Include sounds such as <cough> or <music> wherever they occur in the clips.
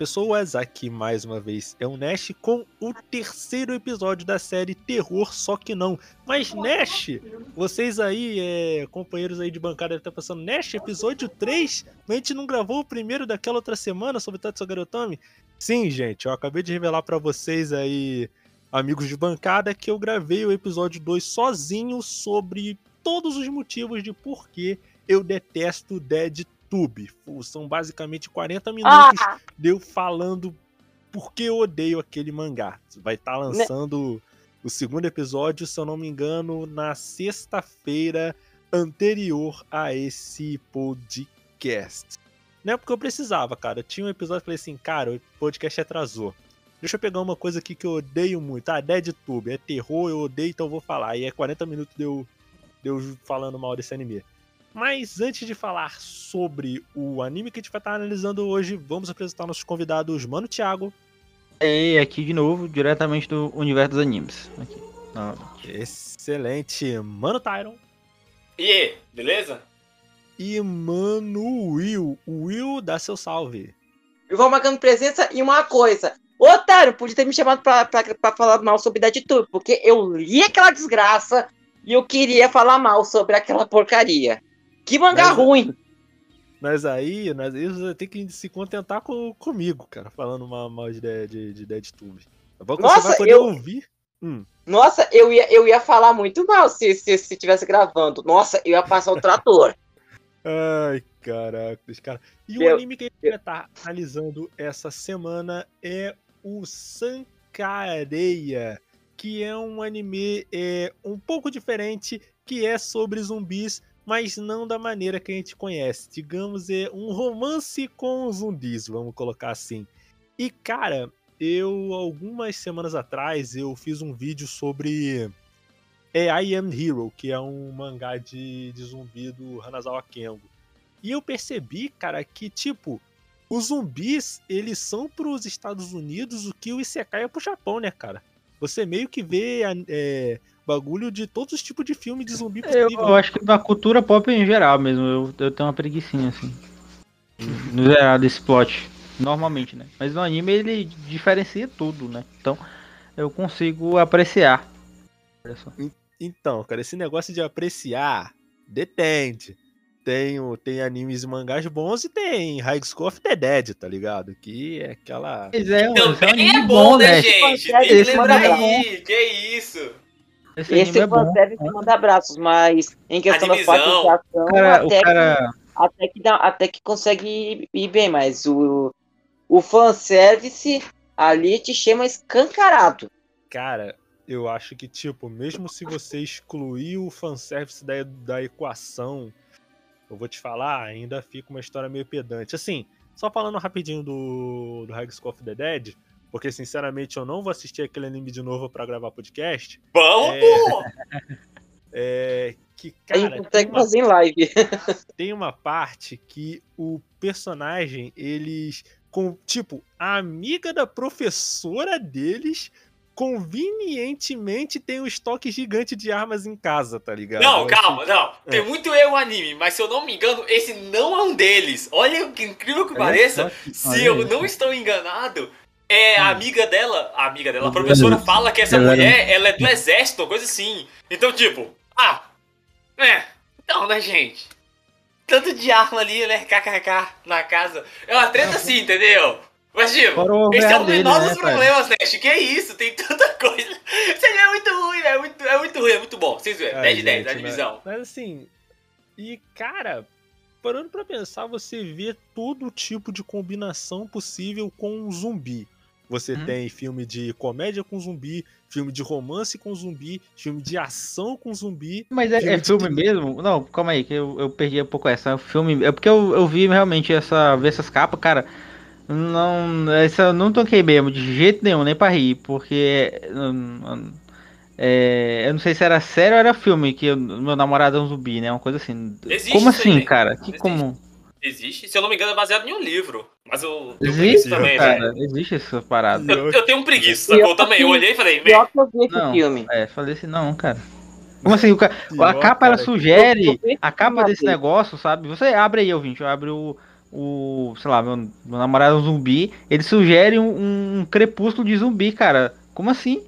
pessoas, aqui mais uma vez é o Nash com o terceiro episódio da série Terror, só que não. Mas Nash, vocês aí, é, companheiros aí de bancada, devem estar pensando, Nash, episódio 3? A gente não gravou o primeiro daquela outra semana sobre Tatsugarotami? Sim, gente, eu acabei de revelar para vocês aí, amigos de bancada, que eu gravei o episódio 2 sozinho sobre todos os motivos de por que eu detesto Dead YouTube. São basicamente 40 minutos ah. de eu falando porque eu odeio aquele mangá. Vai estar tá lançando né? o segundo episódio, se eu não me engano, na sexta-feira anterior a esse podcast. Não é porque eu precisava, cara. Tinha um episódio e falei assim, cara, o podcast atrasou. Deixa eu pegar uma coisa aqui que eu odeio muito. Ah, DeadTube, é terror, eu odeio, então eu vou falar. E é 40 minutos de eu, de eu falando mal desse anime. Mas antes de falar sobre o anime que a gente vai estar analisando hoje, vamos apresentar nossos convidados, Mano Thiago. E aqui de novo, diretamente do universo dos animes. Aqui, Excelente. Mano Tyron. E aí, beleza? E Mano Will. Will, dá seu salve. Eu vou marcando presença e uma coisa. Otário, podia ter me chamado pra, pra, pra falar mal sobre Dead porque eu li aquela desgraça e eu queria falar mal sobre aquela porcaria. Que mangá mas, ruim! Mas aí, mas aí você tem que se contentar com, comigo, cara, falando mal, mal de, de, de DeadTube. Nossa, você vai poder eu... ouvir. Hum. Nossa, eu ia, eu ia falar muito mal se, se, se tivesse gravando. Nossa, eu ia passar o trator. <laughs> Ai, caraca, cara. E o anime que a gente vai estar tá analisando essa semana é o Sankareia, que é um anime é, um pouco diferente, que é sobre zumbis, mas não da maneira que a gente conhece. Digamos, é um romance com zumbis, vamos colocar assim. E cara, eu algumas semanas atrás eu fiz um vídeo sobre é I Am Hero, que é um mangá de, de zumbi do Hanazawa Kengo. E eu percebi, cara, que tipo, os zumbis, eles são pros Estados Unidos o que o Isekai é pro Japão, né, cara? Você meio que vê é, bagulho de todos os tipos de filme de zumbi possível. Eu, eu acho que na cultura pop em geral mesmo, eu, eu tenho uma preguiçinha assim. No geral desse plot. Normalmente, né? Mas no anime ele diferencia tudo, né? Então eu consigo apreciar. Então, cara, esse negócio de apreciar depende. Tem, tem animes e mangás bons e tem High School of the Dead, tá ligado? Que é aquela. Pois é, Também é, é bom, né, né, gente? Tem que lembrar aí. Que isso? Esse, Esse é fanservice é manda abraços, mas em questão da participação, até, cara... que, até, que dá, até que consegue ir bem, mas o, o fanservice ali te chama escancarado. Cara, eu acho que, tipo, mesmo se você excluir o fanservice da, da equação, eu vou te falar, ainda fica uma história meio pedante. Assim, só falando rapidinho do, do School of the Dead, porque, sinceramente, eu não vou assistir aquele anime de novo para gravar podcast. Vamos, é... é... Que, cara, a gente consegue fazer em live. <laughs> tem uma parte que o personagem, eles. Com, tipo, a amiga da professora deles convenientemente tem um estoque gigante de armas em casa, tá ligado? Não, calma, não. É. Tem muito eu anime, mas se eu não me engano, esse não é um deles. Olha que incrível que pareça. Se eu não estou enganado, é, a hum. amiga dela, a amiga dela, a professora fala que essa mulher, ela é do exército, coisa assim. Então, tipo, ah, é, então, né, gente? Tanto de arma ali, né, kkk, na casa. É uma treta assim, entendeu? Mas, tipo, esse é o menor dele, dos né, problemas, né? Que é isso, tem tanta <laughs> coisa. Seria é muito ruim, é muito, é muito ruim, é muito bom. Vocês verem, 10 de 10, a divisão. Mas, assim, e cara, parando pra pensar, você vê todo tipo de combinação possível com um zumbi. Você uhum. tem filme de comédia com zumbi, filme de romance com zumbi, filme de ação com zumbi. Mas é filme, é filme de... mesmo? Não, calma aí, que eu, eu perdi um pouco essa. É filme. É porque eu, eu vi realmente essa, ver essas capas, cara. Não, essa eu não toquei mesmo, de jeito nenhum, nem pra rir, porque. É, eu não sei se era sério ou era filme que eu, meu namorado é um zumbi, né? Uma coisa assim. Existe como assim, cara? Que Existe. como. Existe, se eu não me engano, é baseado em um livro. Mas eu tenho existe, também, cara, velho. Existe essa parada. Eu, eu tenho um preguiça, sacou? Também. Eu olhei e falei, velho. eu vi esse não, filme. É, falei assim, não, cara. Como assim? a capa ela sugere. A capa desse negócio, sabe? Você abre aí, ouvinte. Abre o, o, sei lá, meu, meu namorado é um zumbi, ele sugere um, um crepúsculo de zumbi, cara. Como assim?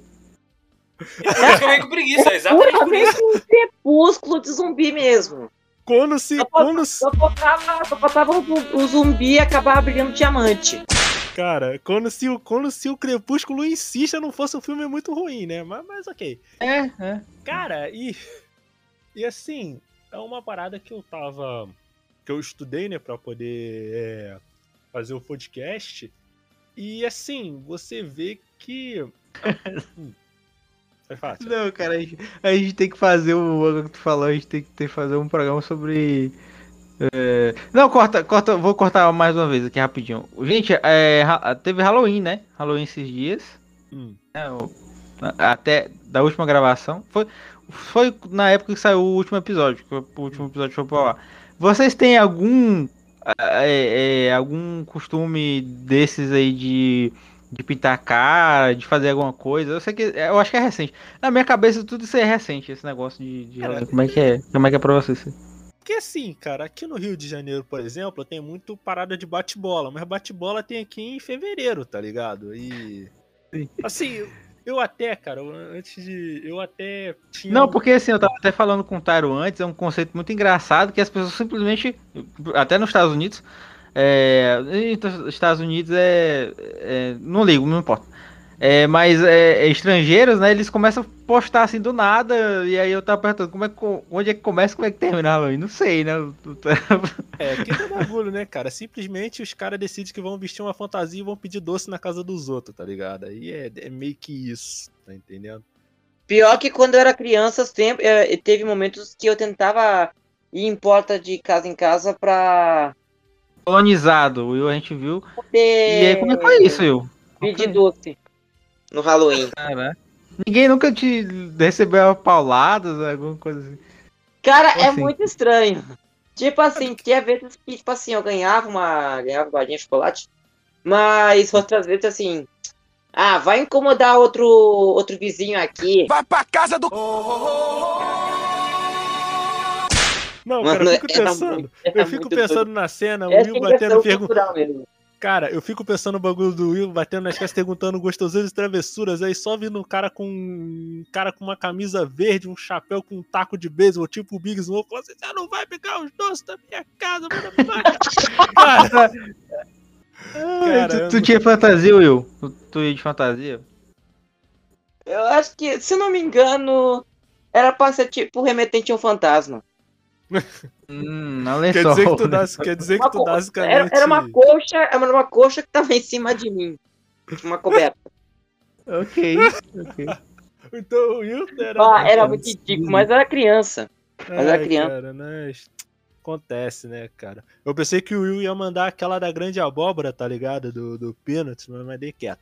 Eu com preguiça, é exatamente por isso. um crepúsculo de zumbi mesmo. Quando se. Só, quando faltava, só faltava o, o zumbi acabar brilhando diamante. Cara, quando se, quando se o Crepúsculo insista não fosse um filme muito ruim, né? Mas, mas ok. É, é. Cara, e. E assim, é uma parada que eu tava. Que eu estudei, né, pra poder é, fazer o podcast. E assim, você vê que. <laughs> Foi fácil. Não, cara, a gente, a gente tem que fazer o. que tu falou, a gente tem que ter, fazer um programa sobre. É... Não, corta, corta, vou cortar mais uma vez aqui rapidinho. Gente, é, teve Halloween, né? Halloween esses dias. Hum. É, até da última gravação. Foi, foi na época que saiu o último episódio, que o último episódio foi pro ar. Vocês têm algum é, é, algum costume desses aí de, de pintar a cara, de fazer alguma coisa? Eu sei que eu acho que é recente. Na minha cabeça tudo isso é recente, esse negócio de, de cara, como é que é? Como é que é pra vocês? Porque assim, cara, aqui no Rio de Janeiro, por exemplo, tem muito parada de bate-bola, mas bate-bola tem aqui em fevereiro, tá ligado? E assim, eu até, cara, antes de. Eu até tinha. Não, porque assim, eu tava até falando com o Tyro antes, é um conceito muito engraçado que as pessoas simplesmente. Até nos Estados Unidos. É, Estados Unidos é, é. Não ligo, não importa. É, mas é, é, estrangeiros, né? Eles começam a postar assim do nada. E aí eu tava perguntando como é, onde é que começa como é que termina Halloween? Não sei, né? <laughs> é, que é bagulho, né, cara? Simplesmente os caras decidem que vão vestir uma fantasia e vão pedir doce na casa dos outros, tá ligado? Aí é, é meio que isso, tá entendendo? Pior que quando eu era criança, sempre, é, teve momentos que eu tentava ir em porta de casa em casa pra. Colonizado, Will, a gente viu. Poder... E aí, como é que foi isso, Will? Pedir doce no Halloween. Cara, ninguém nunca te recebeu pauladas, alguma coisa assim. Cara, é assim. muito estranho. Tipo assim, tinha vezes que, tipo assim, eu ganhava uma. ganhava uma de chocolate. Mas outras vezes assim. Ah, vai incomodar outro, outro vizinho aqui. Vai pra casa do. Não, cara, eu fico pensando. eu fico pensando na cena, o Will batendo pergunta. Cara, eu fico pensando no bagulho do Will batendo nas casas perguntando gostosuras e travessuras, aí só vindo um cara com um cara com uma camisa verde, um chapéu com um taco de beisebol, tipo o Big Smoke, falando assim, já não vai pegar os doces da minha casa, mano. <laughs> cara, cara, tu, tu tinha fantasia, Will? Tu, tu ia de fantasia? Eu acho que, se não me engano, era pra ser tipo remetente a um fantasma. Hum, não quer dizer que tu dá, quer dizer que tu basicamente... Era, era uma coxa, era uma coxa que tava em cima de mim. Uma coberta. ok, ok. então o era. Ah, era muito ridículo, mas era criança. Mas era criança. Cara, né? Acontece, né, cara? Eu pensei que o Will ia mandar aquela da grande abóbora, tá ligado? Do, do Peanuts, mas mandei quieto.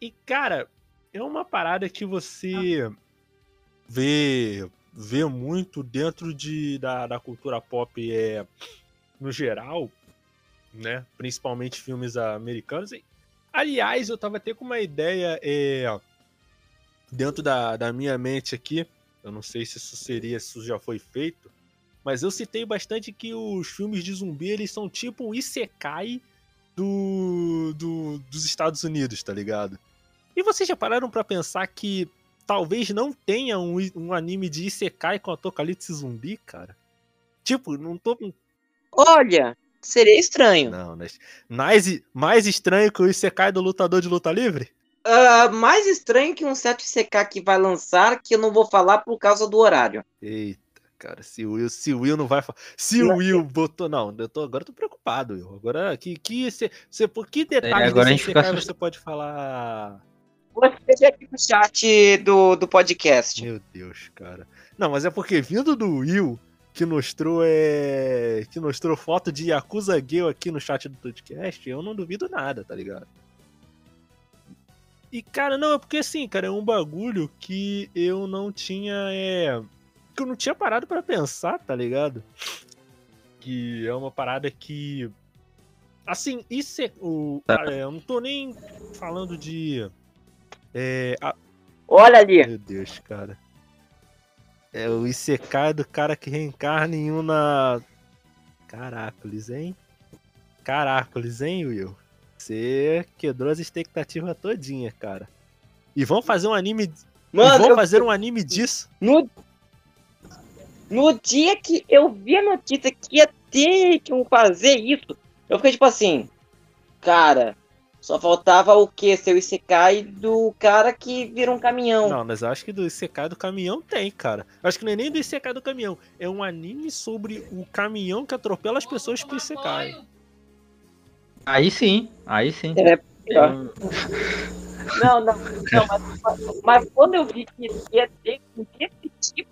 E, cara, é uma parada que você vê vê muito dentro de, da, da cultura pop é, no geral, né? Principalmente filmes americanos. E, aliás, eu tava até com uma ideia é, dentro da, da minha mente aqui. Eu não sei se isso seria, se isso já foi feito. Mas eu citei bastante que os filmes de zumbi, eles são tipo um Isekai do, do, dos Estados Unidos, tá ligado? E vocês já pararam para pensar que talvez não tenha um, um anime de Isekai com apocalipse zumbi, cara. Tipo, não tô. Olha, seria estranho. Não, mas mais, mais estranho que o Isekai do lutador de luta livre? Uh, mais estranho que um certo Isekai que vai lançar, que eu não vou falar por causa do horário. Eita, cara, se o Will, se o Will não vai falar. Se o Will botou. Não, eu tô, agora eu tô preocupado, Will. Agora, que, que, você, você, por que detalhes é, desse Isekai você pode falar? Você aqui no chat do, do podcast. Meu Deus, cara. Não, mas é porque vindo do Will, que mostrou é. que mostrou foto de Yakuza Gale aqui no chat do podcast, eu não duvido nada, tá ligado? E, cara, não, é porque assim, cara, é um bagulho que eu não tinha. É... Que eu não tinha parado para pensar, tá ligado? Que é uma parada que. Assim, isso é. O, cara, eu não tô nem falando de é, a... Olha ali. Meu Deus, cara. É o Isekai do cara que reencarna em um na. Caracoles, hein? Caracoles, hein, Will? Você quebrou as expectativas todinha, cara. E vão fazer um anime. Mano, vão eu... fazer um anime disso. No... no dia que eu vi a notícia que ia ter que fazer isso, eu fiquei tipo assim, cara, só faltava o que? Ser o Isekai do cara que vira um caminhão. Não, mas eu acho que do Isekai do caminhão tem, cara. Eu acho que não é nem do Isekai do caminhão. É um anime sobre o caminhão que atropela as pessoas pro Isekai. Aí sim, aí sim. É pior. <laughs> não, não, não mas, mas, quando eu vi que ia ter esse tipo,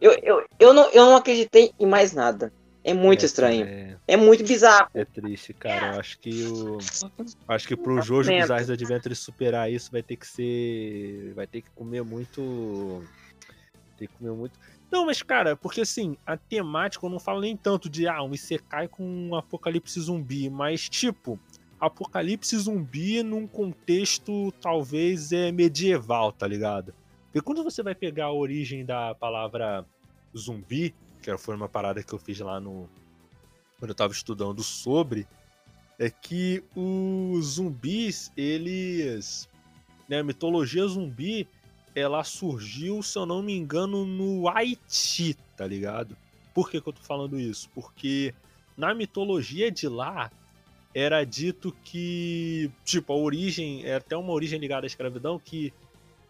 eu, eu, eu, não, eu não acreditei em mais nada. É muito é, estranho. É... é... muito bizarro. É triste, cara. Eu acho que o. Acho que pro Jojo Bizarre Adventure superar isso vai ter que ser. Vai ter que comer muito. Ter que comer muito. Não, mas, cara, porque assim, a temática eu não falo nem tanto de ah, um Isekai com um apocalipse zumbi, mas tipo, apocalipse zumbi num contexto talvez é medieval, tá ligado? Porque quando você vai pegar a origem da palavra zumbi, que foi uma parada que eu fiz lá no. Quando eu tava estudando sobre, é que os zumbis, eles. Né, a mitologia zumbi, ela surgiu, se eu não me engano, no Haiti, tá ligado? Por que, que eu tô falando isso? Porque na mitologia de lá, era dito que, tipo, a origem, é até uma origem ligada à escravidão, que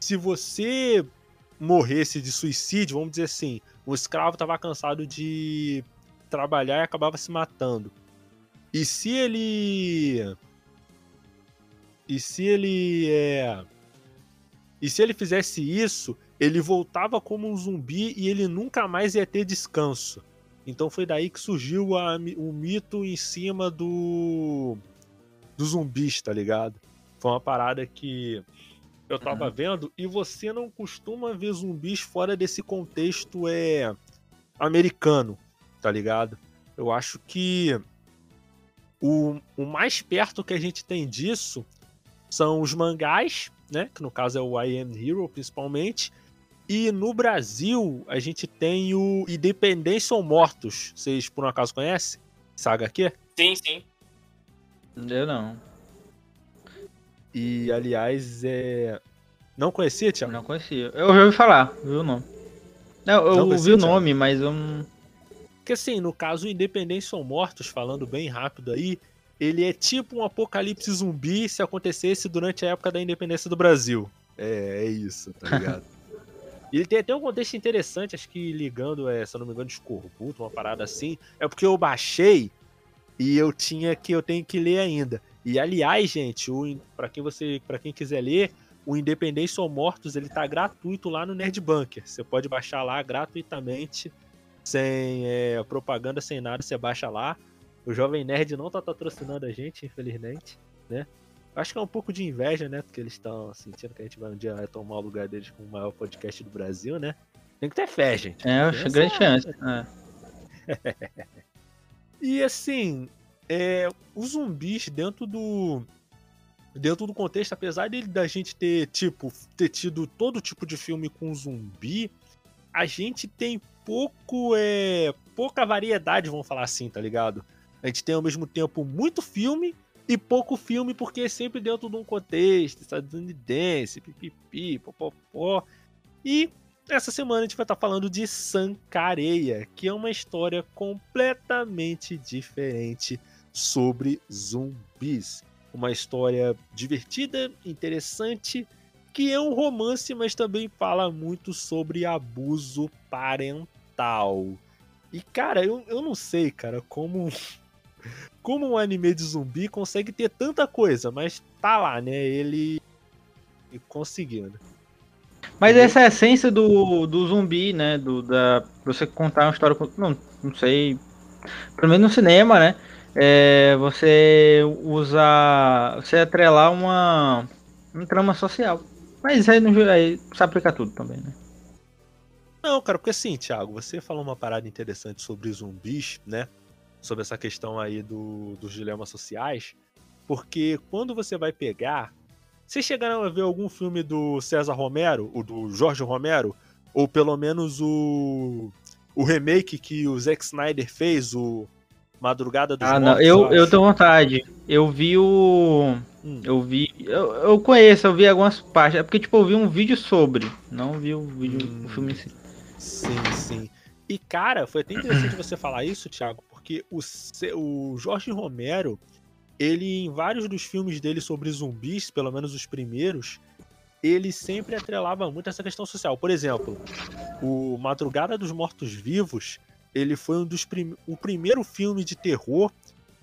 se você morresse de suicídio, vamos dizer assim, o escravo estava cansado de trabalhar e acabava se matando. E se ele. E se ele é. E se ele fizesse isso, ele voltava como um zumbi e ele nunca mais ia ter descanso. Então foi daí que surgiu o mito em cima do. do zumbis, tá ligado? Foi uma parada que eu tava uhum. vendo, e você não costuma ver zumbis fora desse contexto é americano, tá ligado? Eu acho que o, o mais perto que a gente tem disso são os mangás, né? Que no caso é o I Am Hero, principalmente. E no Brasil, a gente tem o Independência ou Mortos. Vocês por um acaso conhecem? Saga aqui? Sim, sim. Eu não. E, aliás, é. Não conhecia, Tiago? Não conhecia. Eu já ouvi falar, viu o nome. Não, eu não ouvi o nome, mas eu não. Porque assim, no caso, Independência ou Mortos, falando bem rápido aí, ele é tipo um apocalipse zumbi se acontecesse durante a época da independência do Brasil. É, é isso, tá ligado? <laughs> ele tem até um contexto interessante, acho que ligando, é, se eu não me engano, de escorbuto, uma parada assim. É porque eu baixei e eu tinha que eu tenho que ler ainda. E aliás, gente, para quem você, para quem quiser ler, o Independência ou Mortos ele tá gratuito lá no Nerd Bunker. Você pode baixar lá gratuitamente, sem é, propaganda, sem nada, você baixa lá. O Jovem Nerd não tá patrocinando a gente, infelizmente, né? Acho que é um pouco de inveja, né? Porque eles estão sentindo que a gente vai um dia tomar o lugar deles com o maior podcast do Brasil, né? Tem que ter fé, gente. É, acho grande chance. É. <laughs> e assim, é, os zumbis dentro do dentro do contexto, apesar de da gente ter tipo ter tido todo tipo de filme com zumbi, a gente tem pouco é pouca variedade, vamos falar assim, tá ligado? A gente tem ao mesmo tempo muito filme e pouco filme porque é sempre dentro de um contexto estadunidense, pipipi, popopó. E essa semana a gente vai estar falando de Sancareia, que é uma história completamente diferente sobre zumbis. Uma história divertida, interessante, que é um romance, mas também fala muito sobre abuso parental. E cara, eu, eu não sei, cara, como <laughs> como um anime de zumbi consegue ter tanta coisa, mas tá lá, né? Ele conseguiu, né? Mas essa é a essência do, do zumbi, né? Do, da, você contar uma história. Não, não sei. Pelo menos no cinema, né? É, você usa. Você atrelar uma, uma trama social. Mas aí, no, aí se aplica tudo também, né? Não, cara, porque assim, Thiago, você falou uma parada interessante sobre zumbis, né? Sobre essa questão aí do, dos dilemas sociais. Porque quando você vai pegar. Vocês chegaram a ver algum filme do César Romero, ou do Jorge Romero? Ou pelo menos o, o remake que o Zack Snyder fez, o Madrugada dos Ah, Mortos, não, eu, eu tenho vontade. Eu vi o. Hum. Eu vi. Eu, eu conheço, eu vi algumas partes. É porque, tipo, eu vi um vídeo sobre. Não vi o vídeo, hum, o filme em si. Sim, sim. E, cara, foi até interessante você falar isso, Thiago, porque o, o Jorge Romero, ele, em vários dos filmes dele sobre zumbis, pelo menos os primeiros, ele sempre atrelava muito essa questão social. Por exemplo, o Madrugada dos Mortos-Vivos, ele foi um dos prim o primeiro filme de terror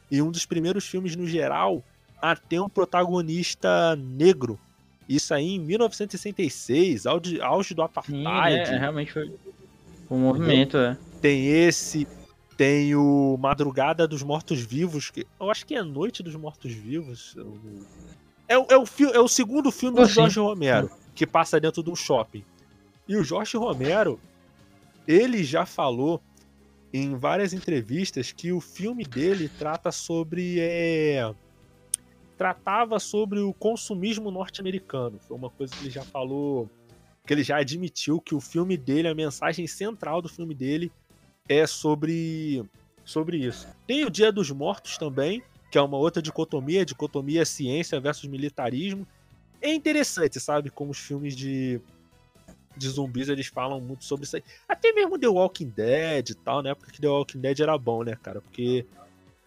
e um dos primeiros filmes no geral a ter um protagonista negro. Isso aí em 1966, auge, auge do apartheid. Sim, é, realmente foi um movimento, é. Tem esse, tem o Madrugada dos Mortos-Vivos, que eu acho que é Noite dos Mortos-Vivos. É, é, o, é o segundo filme do Jorge Romero, que passa dentro de um shopping. E o Jorge Romero, ele já falou em várias entrevistas que o filme dele trata sobre. É, tratava sobre o consumismo norte-americano. Foi uma coisa que ele já falou. Que ele já admitiu que o filme dele, a mensagem central do filme dele é sobre, sobre isso. Tem o Dia dos Mortos também, que é uma outra dicotomia, dicotomia ciência versus militarismo. É interessante, sabe, como os filmes de de zumbis, eles falam muito sobre isso aí. Até mesmo The Walking Dead e tal, né? Porque The Walking Dead era bom, né, cara? Porque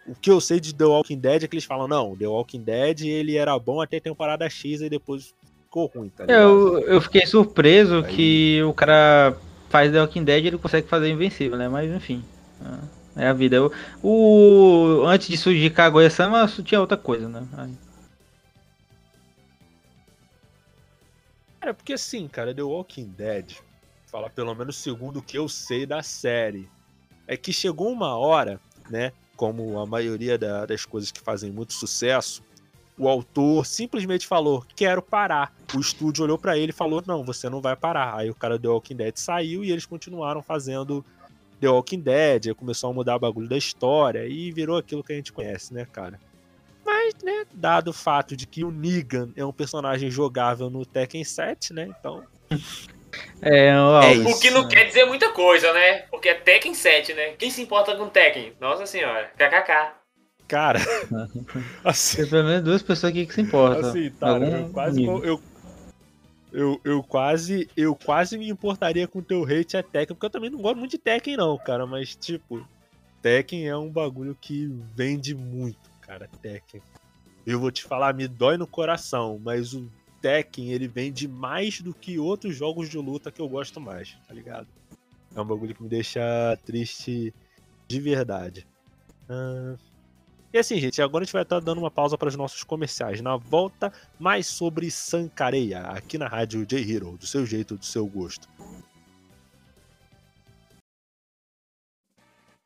o que eu sei de The Walking Dead é que eles falam, não, The Walking Dead ele era bom até temporada X e depois ficou ruim, tá ligado? Eu, eu fiquei surpreso aí... que o cara faz The Walking Dead e ele consegue fazer Invencível, né? Mas enfim. É a vida. O, antes de surgir Kaguya-sama, tinha outra coisa, né? Aí... Cara, porque assim, cara, The Walking Dead, fala pelo menos segundo o que eu sei da série, é que chegou uma hora, né, como a maioria da, das coisas que fazem muito sucesso, o autor simplesmente falou: quero parar. O estúdio olhou para ele e falou: não, você não vai parar. Aí o cara do The Walking Dead saiu e eles continuaram fazendo The Walking Dead. Aí começou a mudar o bagulho da história e virou aquilo que a gente conhece, né, cara? Né, dado o fato de que o Negan é um personagem jogável no Tekken 7, né? Então. É, é isso, o que não né? quer dizer muita coisa, né? Porque é Tekken 7, né? Quem se importa com Tekken? Nossa senhora, kkk. Cara, <laughs> assim, tem pelo menos duas pessoas aqui que se importam. Assim, tá, eu quase, eu, eu, eu, quase, eu quase me importaria com o teu hate a Tekken, porque eu também não gosto muito de Tekken não, cara, mas tipo, Tekken é um bagulho que vende muito cara, Tekken. Eu vou te falar, me dói no coração, mas o Tekken ele vende mais do que outros jogos de luta que eu gosto mais, tá ligado? É um bagulho que me deixa triste de verdade. Uh... E assim, gente, agora a gente vai estar dando uma pausa para os nossos comerciais. Na volta, mais sobre Sancareia, aqui na rádio J-Hero, do seu jeito, do seu gosto.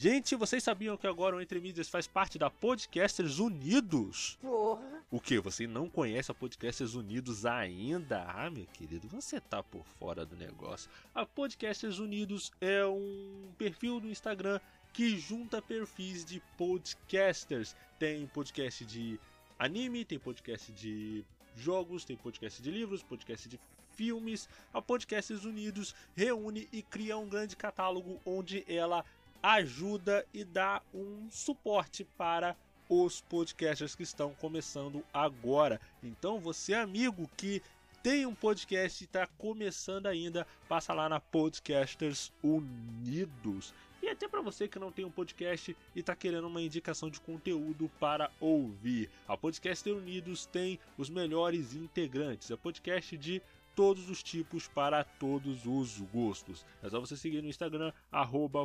Gente, vocês sabiam que agora o Entre Mídias faz parte da Podcasters Unidos? Porra. O que? Você não conhece a Podcasters Unidos ainda? Ah, meu querido, você tá por fora do negócio. A Podcasters Unidos é um perfil no Instagram que junta perfis de podcasters. Tem podcast de anime, tem podcast de jogos, tem podcast de livros, podcast de filmes. A Podcasters Unidos reúne e cria um grande catálogo onde ela ajuda e dá um suporte para os podcasters que estão começando agora. Então, você amigo que tem um podcast e está começando ainda, passa lá na Podcasters Unidos. E até para você que não tem um podcast e está querendo uma indicação de conteúdo para ouvir. A Podcaster Unidos tem os melhores integrantes. É podcast de todos os tipos para todos os gostos. É só você seguir no Instagram,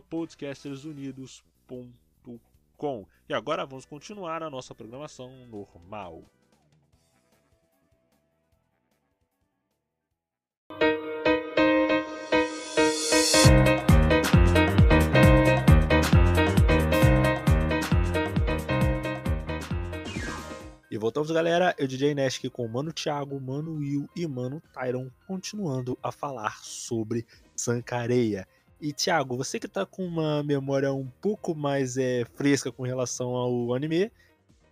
podcastersunidos.com. E agora vamos continuar a nossa programação normal. E voltamos, galera. Eu, DJ Nesk, com o Mano Thiago, Mano Will e Mano Tyron, continuando a falar sobre Sancareia. E Thiago, você que tá com uma memória um pouco mais é, fresca com relação ao anime,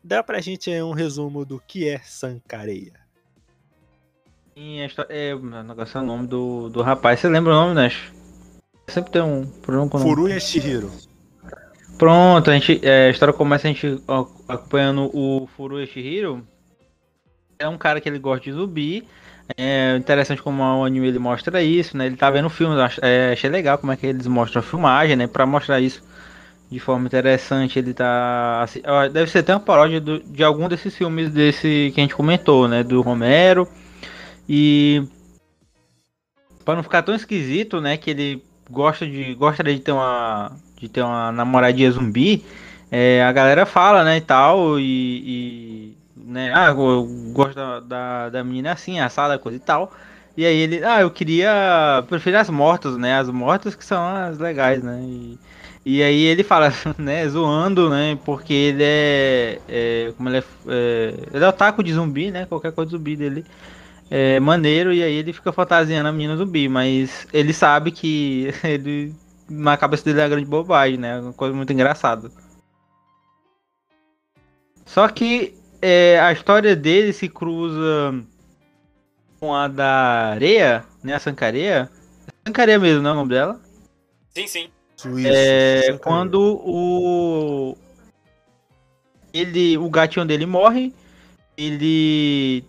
dá pra gente é, um resumo do que é Sankareia. Sim, é, o negócio é o nome do, do rapaz. Você lembra o nome, Nash? Sempre tem um problema com o nome. Furuya Shihiro. Pronto, a, gente, é, a história começa a gente acompanhando o Furu Eshihiro. É um cara que ele gosta de zumbi. É interessante como o anime ele mostra isso, né? Ele tá vendo filmes, é, achei legal como é que eles mostram a filmagem, né? Pra mostrar isso de forma interessante. Ele tá. Assim, deve ser até uma paródia do, de algum desses filmes desse que a gente comentou, né? Do Romero. E. Pra não ficar tão esquisito, né? Que ele gosta de. Gostaria de ter uma. De ter uma namoradinha zumbi. É, a galera fala, né, e tal, e, e né, ah, eu gosto da, da, menina assim, assada, coisa e tal. E aí ele, ah, eu queria, prefiro as mortas, né, as mortas que são as legais, né, e, e aí ele fala, <laughs> né, zoando, né, porque ele é, é como ele é, é, ele é otaku de zumbi, né, qualquer coisa de zumbi dele é maneiro, e aí ele fica fantasiando a menina zumbi, mas ele sabe que <laughs> ele, na cabeça dele é uma grande bobagem, né, uma coisa muito engraçada. Só que é, a história dele se cruza com a da Areia, né, a Sancareia. Sancareia mesmo, não é o nome dela? Sim, sim. É, quando o ele, o gatinho dele morre, ele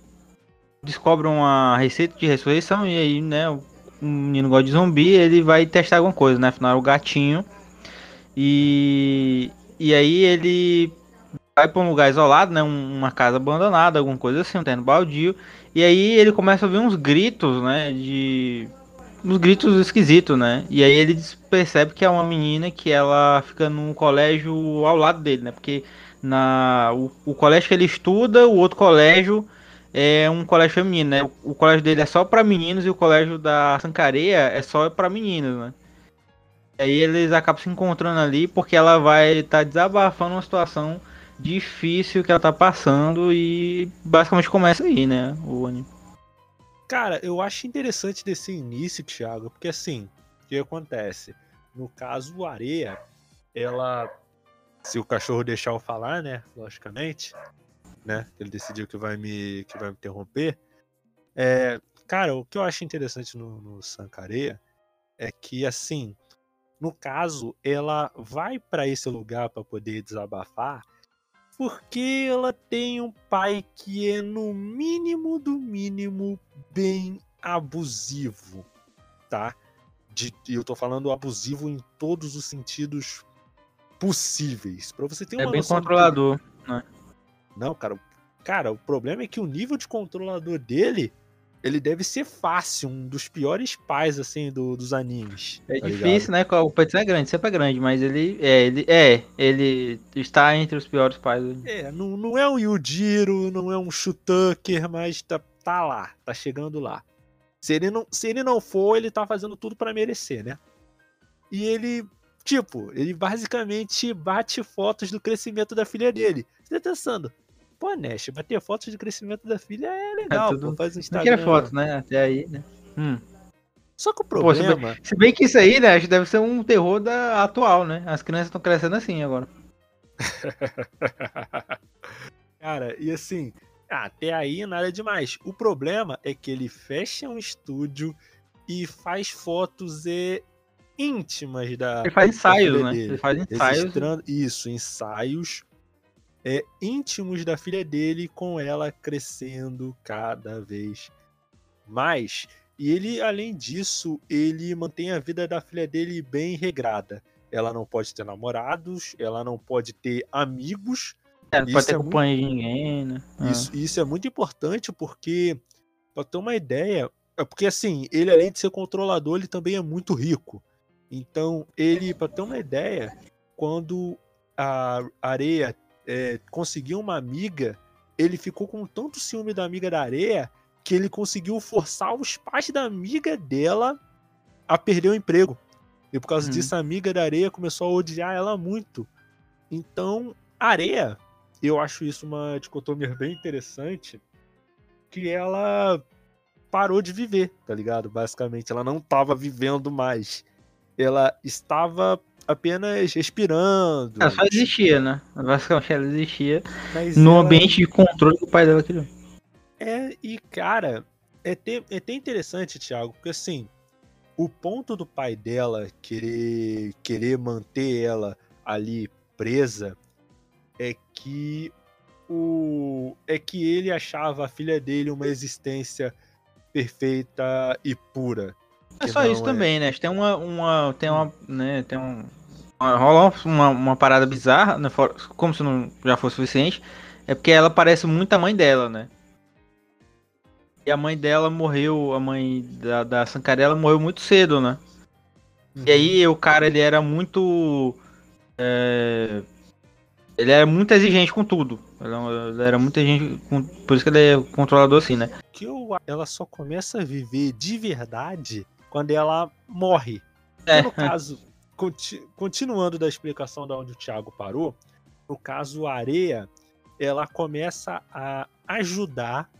descobre uma receita de ressurreição e aí, né, o menino gosta de zumbi, ele vai testar alguma coisa, né? Afinal, o gatinho. E e aí ele vai para um lugar isolado, né, uma casa abandonada, alguma coisa assim, um terreno baldio. E aí ele começa a ouvir uns gritos, né, de uns gritos esquisitos, né? E aí ele percebe que é uma menina que ela fica num colégio ao lado dele, né? Porque na o, o colégio que ele estuda, o outro colégio é um colégio feminino, né? O, colégio dele é só para meninos e o colégio da Sancareia é só para meninos, né? E aí eles acabam se encontrando ali porque ela vai estar tá desabafando uma situação difícil que ela tá passando e basicamente começa aí, né? O anime. Cara, eu acho interessante desse início, Thiago, porque assim, o que acontece? No caso, o Areia, ela. Se o cachorro deixar eu falar, né? Logicamente, né? Ele decidiu que vai me, que vai me interromper. É, cara, o que eu acho interessante no, no Sancareia é que, assim, no caso, ela vai para esse lugar para poder desabafar porque ela tem um pai que é, no mínimo do mínimo, bem abusivo, tá? De, eu tô falando abusivo em todos os sentidos possíveis. Para você ter é uma É bem controlador, né? Não, cara. Cara, o problema é que o nível de controlador dele ele deve ser fácil, um dos piores pais, assim, do, dos animes. É tá difícil, ligado? né? O Petsu é grande, sempre é grande, mas ele é, ele é, ele está entre os piores pais. É, não, não é um Yujiro, não é um Shutucker, mas tá, tá lá, tá chegando lá. Se ele, não, se ele não for, ele tá fazendo tudo para merecer, né? E ele, tipo, ele basicamente bate fotos do crescimento da filha dele. Você tá pensando, Pô, Nash, bater fotos de crescimento da filha é legal, é, tudo... pô, faz um Instagram. Não foto, né? Até aí, né? Hum. Só que o problema... Pô, se, bem, se, bem, que isso aí, né, acho que deve ser um terror da atual, né? As crianças estão crescendo assim agora. <laughs> Cara, e assim, até aí nada demais. O problema é que ele fecha um estúdio e faz fotos e íntimas da. Ele faz ensaios, né? Ele faz ensaios. Isso, ensaios é, íntimos da filha dele, com ela crescendo cada vez mais. E ele, além disso, ele mantém a vida da filha dele bem regrada. Ela não pode ter namorados, ela não pode ter amigos. É, não pode ter é companhia muito... de ninguém, né? Ah. Isso, isso é muito importante porque, pra ter uma ideia, é porque assim, ele além de ser controlador, ele também é muito rico. Então, ele, pra ter uma ideia, quando a areia é, conseguiu uma amiga, ele ficou com tanto ciúme da amiga da areia que ele conseguiu forçar os pais da amiga dela a perder o emprego. E por causa hum. disso, a amiga da areia começou a odiar ela muito. Então, areia, eu acho isso uma dicotomia bem interessante, que ela parou de viver, tá ligado? Basicamente, ela não estava vivendo mais. Ela estava apenas respirando. Ela só existia, né? Basicamente ela existia Mas no ela... ambiente de controle que o pai dela criou. É, e cara, é até, é até interessante, Thiago, porque assim, o ponto do pai dela querer, querer manter ela ali presa é que o é que ele achava a filha dele uma existência perfeita e pura. É só isso é... também, né? Tem uma, uma tem uma, né, tem um rola uma, uma parada bizarra, né? como se não já fosse suficiente, é porque ela parece muito a mãe dela, né? E a mãe dela morreu, a mãe da, da Sankarela morreu muito cedo, né? Uhum. E aí o cara, ele era muito... É, ele era muito exigente com tudo. Ele era muito exigente, com, por isso que ele é controlador assim, né? Que ela só começa a viver de verdade quando ela morre. É. No caso, conti, continuando da explicação da onde o Thiago parou, no caso a areia, ela começa a ajudar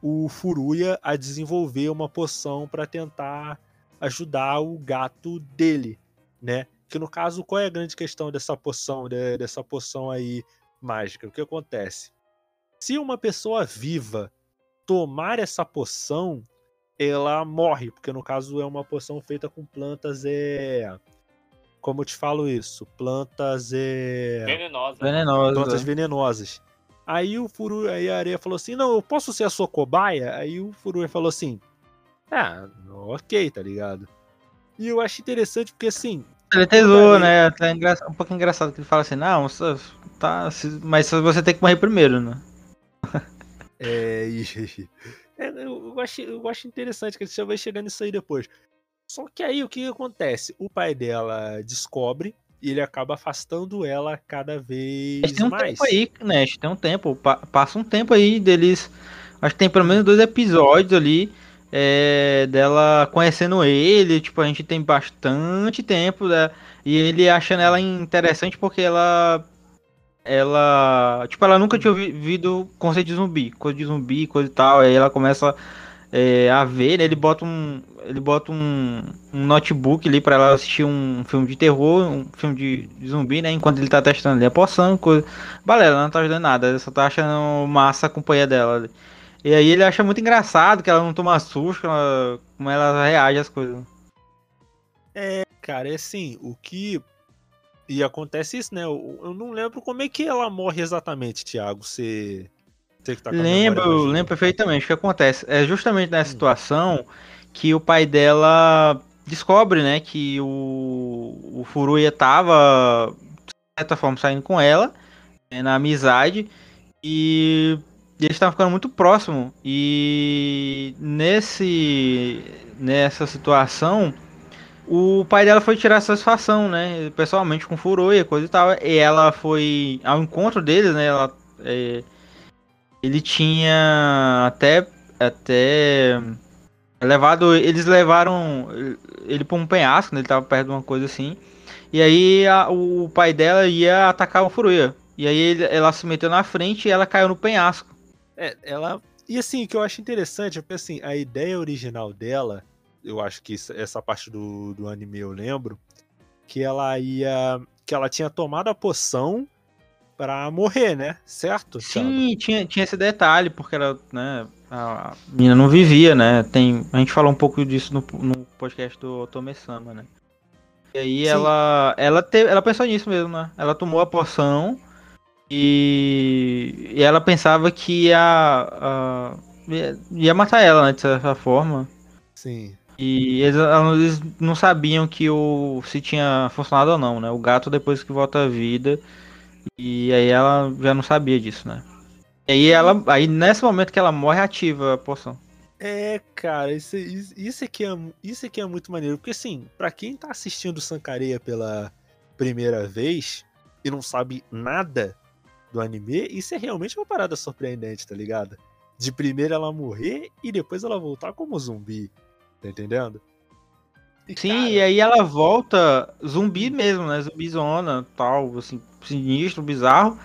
o Furuya a desenvolver uma poção para tentar ajudar o gato dele, né? Que no caso, qual é a grande questão dessa poção, dessa poção aí mágica? O que acontece? Se uma pessoa viva tomar essa poção, ela morre, porque no caso é uma poção feita com plantas é como eu te falo isso, plantas é venenosas, venenosas. plantas venenosas. Aí o Furu, aí a areia falou assim: "Não, eu posso ser a sua cobaia?" Aí o Furu falou assim: "Ah, OK, tá ligado?" E eu acho interessante porque assim, ele tesou, né? Tá um pouco engraçado que ele fala assim: "Não, tá, mas você tem que morrer primeiro, né?" É, <laughs> e, é eu, acho, eu acho interessante que ele já vai chegar nisso aí depois. Só que aí o que acontece? O pai dela descobre e ele acaba afastando ela cada vez tem um mais. Tempo aí, né? Tem um tempo, passa um tempo aí deles. Acho que tem pelo menos dois episódios ali é, dela conhecendo ele. Tipo, a gente tem bastante tempo, né? E ele achando ela interessante porque ela. Ela. Tipo, ela nunca tinha ouvido conceito de zumbi, coisa de zumbi, coisa e tal. Aí ela começa é, a ver, né? Ele bota um ele bota um, um notebook ali para ela assistir um filme de terror, um filme de, de, zumbi, né? Enquanto ele tá testando ali a poção, coisa. Balela, ela não tá ajudando nada, ele só tá achando massa a companhia dela. E aí ele acha muito engraçado que ela não toma susto, ela, como ela reage às coisas. É, cara, é assim, o que. E acontece isso, né? Eu, eu não lembro como é que ela morre exatamente, Thiago. Você. você que tá com lembro, lembro perfeitamente o que acontece. É justamente nessa hum. situação que o pai dela descobre, né, que o, o Furuya tava, de certa forma, saindo com ela, né, na amizade, e eles estavam ficando muito próximos. E nesse, nessa situação, o pai dela foi tirar satisfação, né, pessoalmente com o Furuya, coisa e tal, e ela foi ao encontro deles, né, ela, é, ele tinha até, até levado, eles levaram ele para um penhasco, né? ele tava perto de uma coisa assim. E aí a, o pai dela ia atacar o Furuya. E aí ele, ela se meteu na frente e ela caiu no penhasco. É, ela. E assim, o que eu acho interessante é porque assim, a ideia original dela, eu acho que essa parte do, do anime eu lembro, que ela ia. que ela tinha tomado a poção para morrer, né? Certo? Sim, tinha, tinha esse detalhe, porque ela, né, a menina não vivia, né? Tem, a gente falou um pouco disso no, no podcast do Otome-sama, né? E aí Sim. ela ela teve, ela pensou nisso mesmo, né? Ela tomou a poção e, e ela pensava que ia, a, ia matar ela, né, de certa forma. Sim. E eles, eles, não sabiam que o se tinha funcionado ou não, né? O gato depois que volta à vida e aí ela já não sabia disso, né? E aí ela. Aí nesse momento que ela morre, ativa a poção. É, cara, isso, isso, aqui é, isso aqui é muito maneiro. Porque assim, para quem tá assistindo Sankareia pela primeira vez e não sabe nada do anime, isso é realmente uma parada surpreendente, tá ligado? De primeiro ela morrer e depois ela voltar como zumbi. Tá entendendo? E, Sim, cara... e aí ela volta zumbi mesmo, né? Zumbizona, tal, assim, sinistro, bizarro.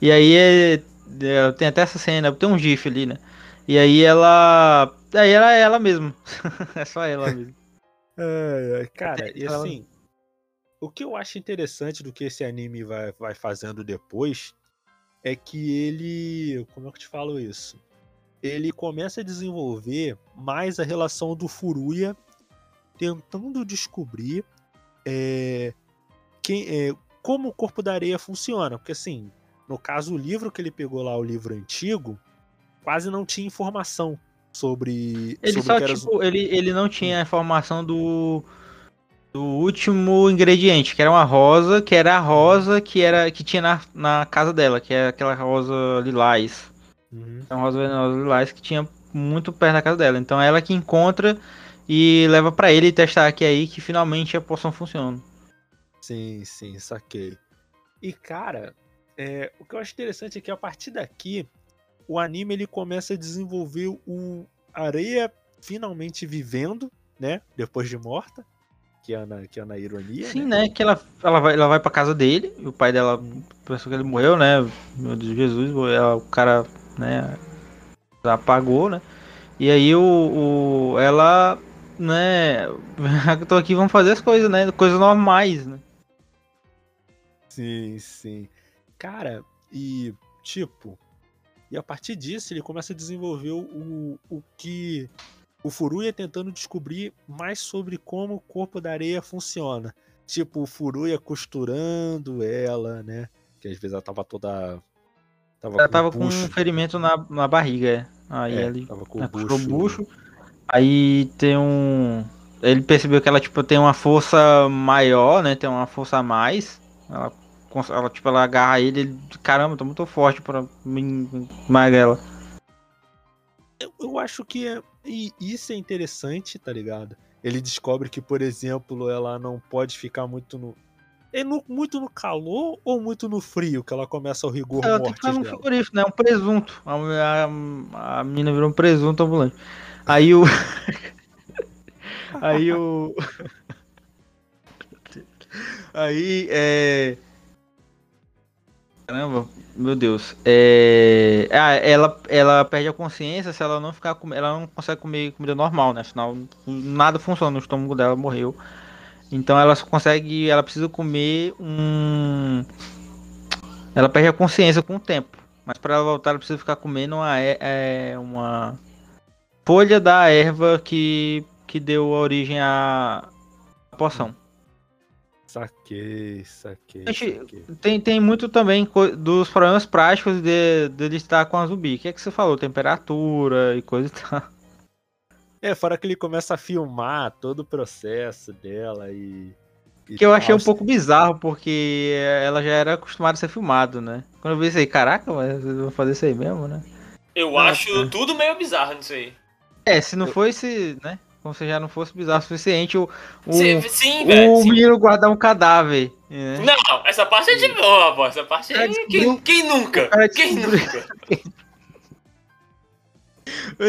E aí é, é, tem até essa cena, tem um gif ali, né? E aí ela. Aí ela é ela mesmo. <laughs> é só ela mesmo. <laughs> é, cara, e assim. O que eu acho interessante do que esse anime vai, vai fazendo depois é que ele. Como é que eu te falo isso? Ele começa a desenvolver mais a relação do Furuya tentando descobrir é, quem, é, como o corpo da areia funciona. Porque assim, no caso, o livro que ele pegou lá, o livro antigo, quase não tinha informação sobre. Ele sobre só, tipo, ele, ele não tinha a informação do. Do último ingrediente, que era uma rosa, que era a rosa que era que tinha na, na casa dela, que é aquela rosa lilás. Uhum. É uma rosa venenosa lilás que tinha muito perto da casa dela. Então é ela que encontra e leva para ele testar aqui aí que finalmente a poção funciona. Sim, sim, saquei. E cara, é, o que eu acho interessante é que a partir daqui o anime ele começa a desenvolver o Areia finalmente vivendo, né? Depois de morta. Que é na, que é na ironia. Sim, né? né? Que ela, ela, vai, ela vai pra casa dele. E o pai dela pensou que ele morreu, né? Meu Deus de Jesus, ela, o cara, né? Apagou, né? E aí o, o ela, né? <laughs> Tô aqui, vamos fazer as coisas, né? Coisas normais, né? Sim, sim. Cara, e tipo, e a partir disso ele começa a desenvolver o, o que o Furuya tentando descobrir mais sobre como o corpo da areia funciona. Tipo, o Furuya costurando ela, né? Que às vezes ela tava toda. Tava ela com tava com um ferimento na, na barriga, é. Aí é, ele tava com o bucho. bucho. Aí tem um. Ele percebeu que ela, tipo, tem uma força maior, né? Tem uma força a mais. Ela ela, tipo, ela agarra ele, ele caramba, tô muito forte pra me magrela. Eu, eu acho que é, e isso é interessante, tá ligado? Ele descobre que, por exemplo, ela não pode ficar muito no. É no, muito no calor ou muito no frio que ela começa o rigor ela tem que ficar no né? Um presunto. A, a, a mina virou um presunto ambulante. Aí o. <laughs> Aí o. <laughs> Aí é. Caramba, meu Deus. É... Ah, ela, ela perde a consciência se ela não ficar com... Ela não consegue comer comida normal, né? Afinal, nada funciona no estômago dela, morreu. Então ela só consegue. Ela precisa comer um. Ela perde a consciência com o tempo. Mas para ela voltar, ela precisa ficar comendo uma, é, uma folha da erva que, que deu origem à poção. Saquei, saquei. saquei. Tem, tem muito também dos problemas práticos de, de ele estar com a zumbi. O que é que você falou? Temperatura e coisa e tal. É, fora que ele começa a filmar todo o processo dela e. e que eu achei um pouco bizarro, porque ela já era acostumada a ser filmado, né? Quando eu vi isso aí, caraca, mas eu vou fazer isso aí mesmo, né? Eu acho tudo meio bizarro nisso aí. É, se não fosse, né? como se já não fosse bizarro o suficiente o, o, sim, sim, velho, o sim. menino guardar um cadáver. Né? Não, essa parte é de boa, pô. Essa parte é. Quem, quem nunca? Quem nunca? <laughs>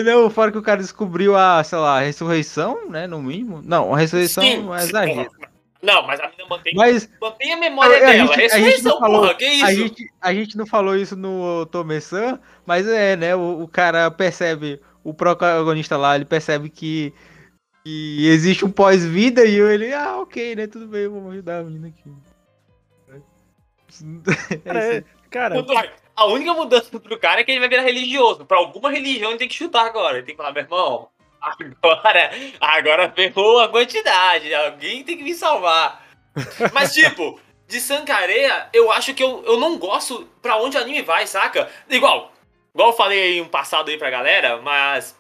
Não, fora que o cara descobriu a, sei lá, a ressurreição, né? No mínimo. Não, a ressurreição sim, é exagero. Não, mas a menina mantém, mas, mantém a memória a, dela. A gente, a gente não falou, porra, que isso? A gente, a gente não falou isso no Tomesan, mas é, né? O, o cara percebe, o protagonista lá, ele percebe que e existe um pós-vida e ele, ah, ok, né? Tudo bem, vamos ajudar a menina aqui. <laughs> É, cara, a única mudança pro cara é que ele vai virar religioso. Pra alguma religião ele tem que chutar agora. Ele tem que falar, meu irmão, agora, agora ferrou a quantidade. Alguém tem que me salvar. Mas, tipo, de Sankareia, eu acho que eu, eu não gosto pra onde o anime vai, saca? Igual, igual eu falei aí um passado aí pra galera, mas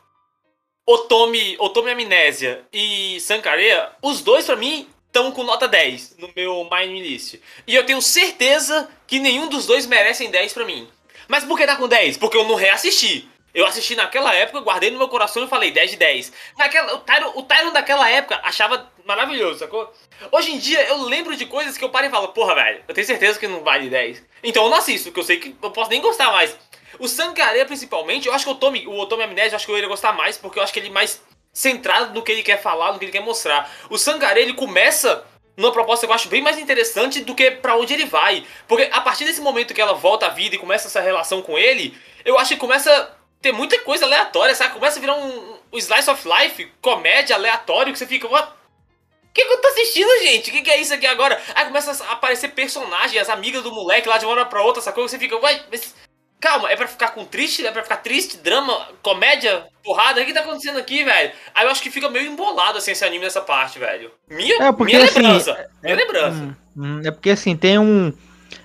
Otome, Otome Amnésia e Sankareya, os dois para mim estão com nota 10 no meu Mind List. E eu tenho certeza que nenhum dos dois merecem 10 para mim. Mas por que tá com 10? Porque eu não reassisti. Eu assisti naquela época, guardei no meu coração e falei 10 de 10. Naquela, o, Tyron, o Tyron daquela época achava maravilhoso, sacou? Hoje em dia eu lembro de coisas que eu paro e falo, porra, velho, eu tenho certeza que não vale 10. Então eu não assisto, porque eu sei que eu posso nem gostar mais. O Sankareya, principalmente, eu acho que o Otome, o Otome Amnésia, eu acho que eu iria gostar mais, porque eu acho que ele mais centrado no que ele quer falar, no que ele quer mostrar. O Sankareya, ele começa numa proposta que eu acho bem mais interessante do que para onde ele vai. Porque a partir desse momento que ela volta à vida e começa essa relação com ele, eu acho que começa a ter muita coisa aleatória, sabe? Começa a virar um, um slice of life, comédia aleatório, que você fica, what? O que, que eu tô assistindo, gente? O que, que é isso aqui agora? Aí começa a aparecer personagens, as amigas do moleque lá de uma hora pra outra, sacou? Você fica, uai, mas Calma, é pra ficar com triste? É pra ficar triste? Drama? Comédia? Porrada? O que tá acontecendo aqui, velho? Aí eu acho que fica meio embolado assim esse anime nessa parte, velho. Minha, é porque, minha assim, lembrança. É, minha lembrança. Hum, Hum, é porque assim, tem um.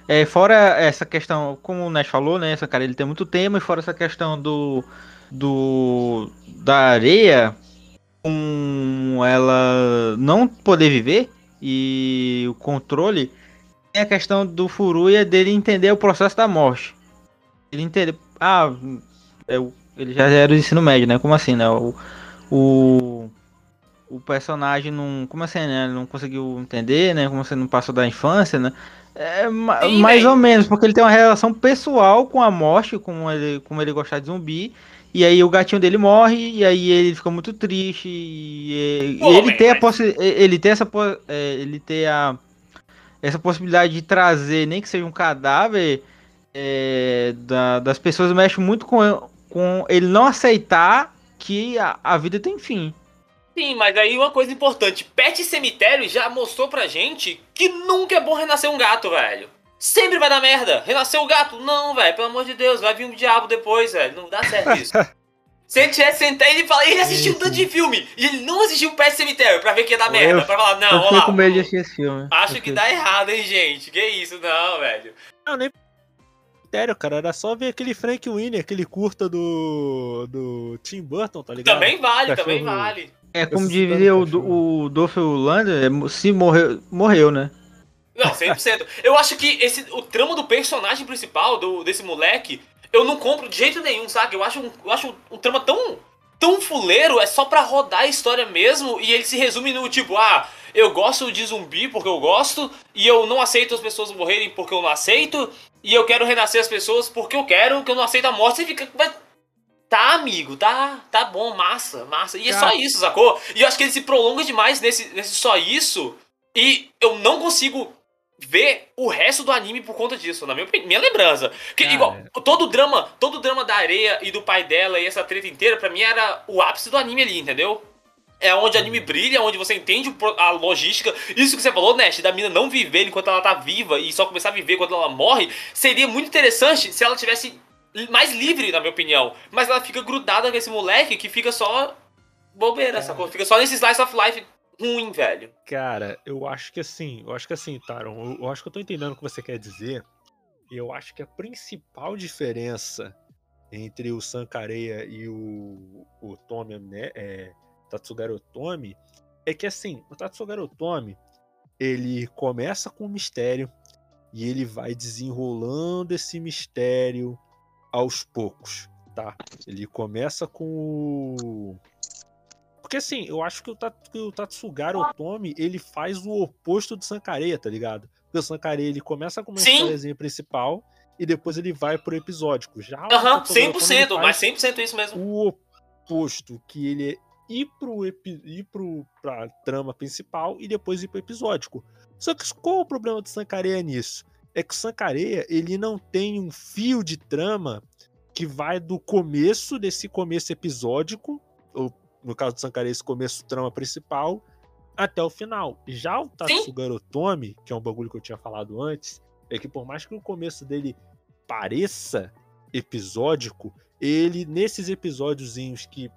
É, fora essa questão, como o Nash falou, né? Essa cara ele tem muito tema, e fora essa questão do. do da areia, com ela não poder viver e o controle, tem a questão do Furuya dele entender o processo da morte. Ele entender. Ah, é, ele já era do ensino médio, né? Como assim, né? O, o, o personagem não. Como assim, né? Não conseguiu entender, né? Como você não passou da infância, né? É, Sim, mais ou menos, porque ele tem uma relação pessoal com a morte, com ele, como ele gostar de zumbi. E aí o gatinho dele morre, e aí ele fica muito triste. E, Pô, ele, tem a possi ele tem essa é, ele tem a essa possibilidade de trazer, nem que seja um cadáver, é, da, das pessoas mexe muito com, com ele não aceitar que a, a vida tem fim. Sim, mas aí uma coisa importante: Pet Cemitério já mostrou pra gente que nunca é bom renascer um gato, velho. Sempre vai dar merda. Renascer o gato? Não, velho, pelo amor de Deus, vai vir um diabo depois, velho. Não dá certo <laughs> isso. Se ele tivesse sentado ele fala, ele assistiu um tanto de filme e ele não assistiu o Pet Cemitério pra ver que ia dar merda. Eu, pra falar, não, eu olha com medo de assistir esse filme. Acho que dá errado, hein, gente. Que isso, não, velho. Não, nem critério, cara. Era só ver aquele Frank Winnie, aquele curta do. do Tim Burton, tá ligado? Também vale, Cachorro... também vale. É como dizia o, o Dolph Lander, é, se morreu, morreu, né? Não, 100%. eu acho que esse, o trama do personagem principal, do, desse moleque, eu não compro de jeito nenhum, sabe? Eu acho um, eu acho um, um trama tão, tão fuleiro, é só pra rodar a história mesmo, e ele se resume no tipo, ah, eu gosto de zumbi porque eu gosto, e eu não aceito as pessoas morrerem porque eu não aceito, e eu quero renascer as pessoas porque eu quero, que eu não aceito a morte. Você fica. Tá, amigo, tá, tá bom, massa, massa. E é só isso, sacou? E eu acho que ele se prolonga demais nesse, nesse só isso. E eu não consigo ver o resto do anime por conta disso, na minha, minha lembrança. Porque, igual, todo o drama, todo o drama da areia e do pai dela e essa treta inteira, pra mim era o ápice do anime ali, entendeu? É onde o anime brilha, onde você entende a logística. Isso que você falou, Nash, da mina não viver enquanto ela tá viva e só começar a viver quando ela morre, seria muito interessante se ela tivesse mais livre, na minha opinião. Mas ela fica grudada com esse moleque que fica só bobeira, é. sacou? Fica só nesse slice of life ruim, velho. Cara, eu acho que assim, eu acho que assim, Taron, eu, eu acho que eu tô entendendo o que você quer dizer. Eu acho que a principal diferença entre o Sankareya e o, o Tommy né, é, Tatsugara Otomi é que assim, o Tatsugara Otomi ele começa com um mistério e ele vai desenrolando esse mistério aos poucos, tá? Ele começa com o porque assim, eu acho que o, Tat, que o Tatsugara Otomi, ele faz o oposto do Sankareya, tá ligado? Porque o Sankareya, ele começa com uma históriazinha principal e depois ele vai pro episódico. Já Aham, uhum, 100%, mas 100% isso mesmo. O oposto, que ele é ir pro, ir pro pra trama principal e depois ir pro episódico. Só que qual é o problema do Sankareya nisso? É que o Sankareya, ele não tem um fio de trama que vai do começo desse começo episódico, ou no caso do Sankareya, esse começo trama principal, até o final. Já o Tatsugara Otomi, que é um bagulho que eu tinha falado antes, é que por mais que o começo dele pareça episódico, ele, nesses episódiozinhos que